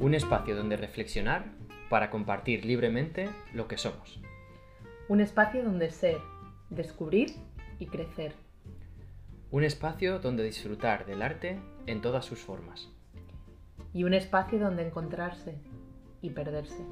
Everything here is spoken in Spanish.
Un espacio donde reflexionar para compartir libremente lo que somos. Un espacio donde ser, descubrir y crecer. Un espacio donde disfrutar del arte en todas sus formas. Y un espacio donde encontrarse y perderse.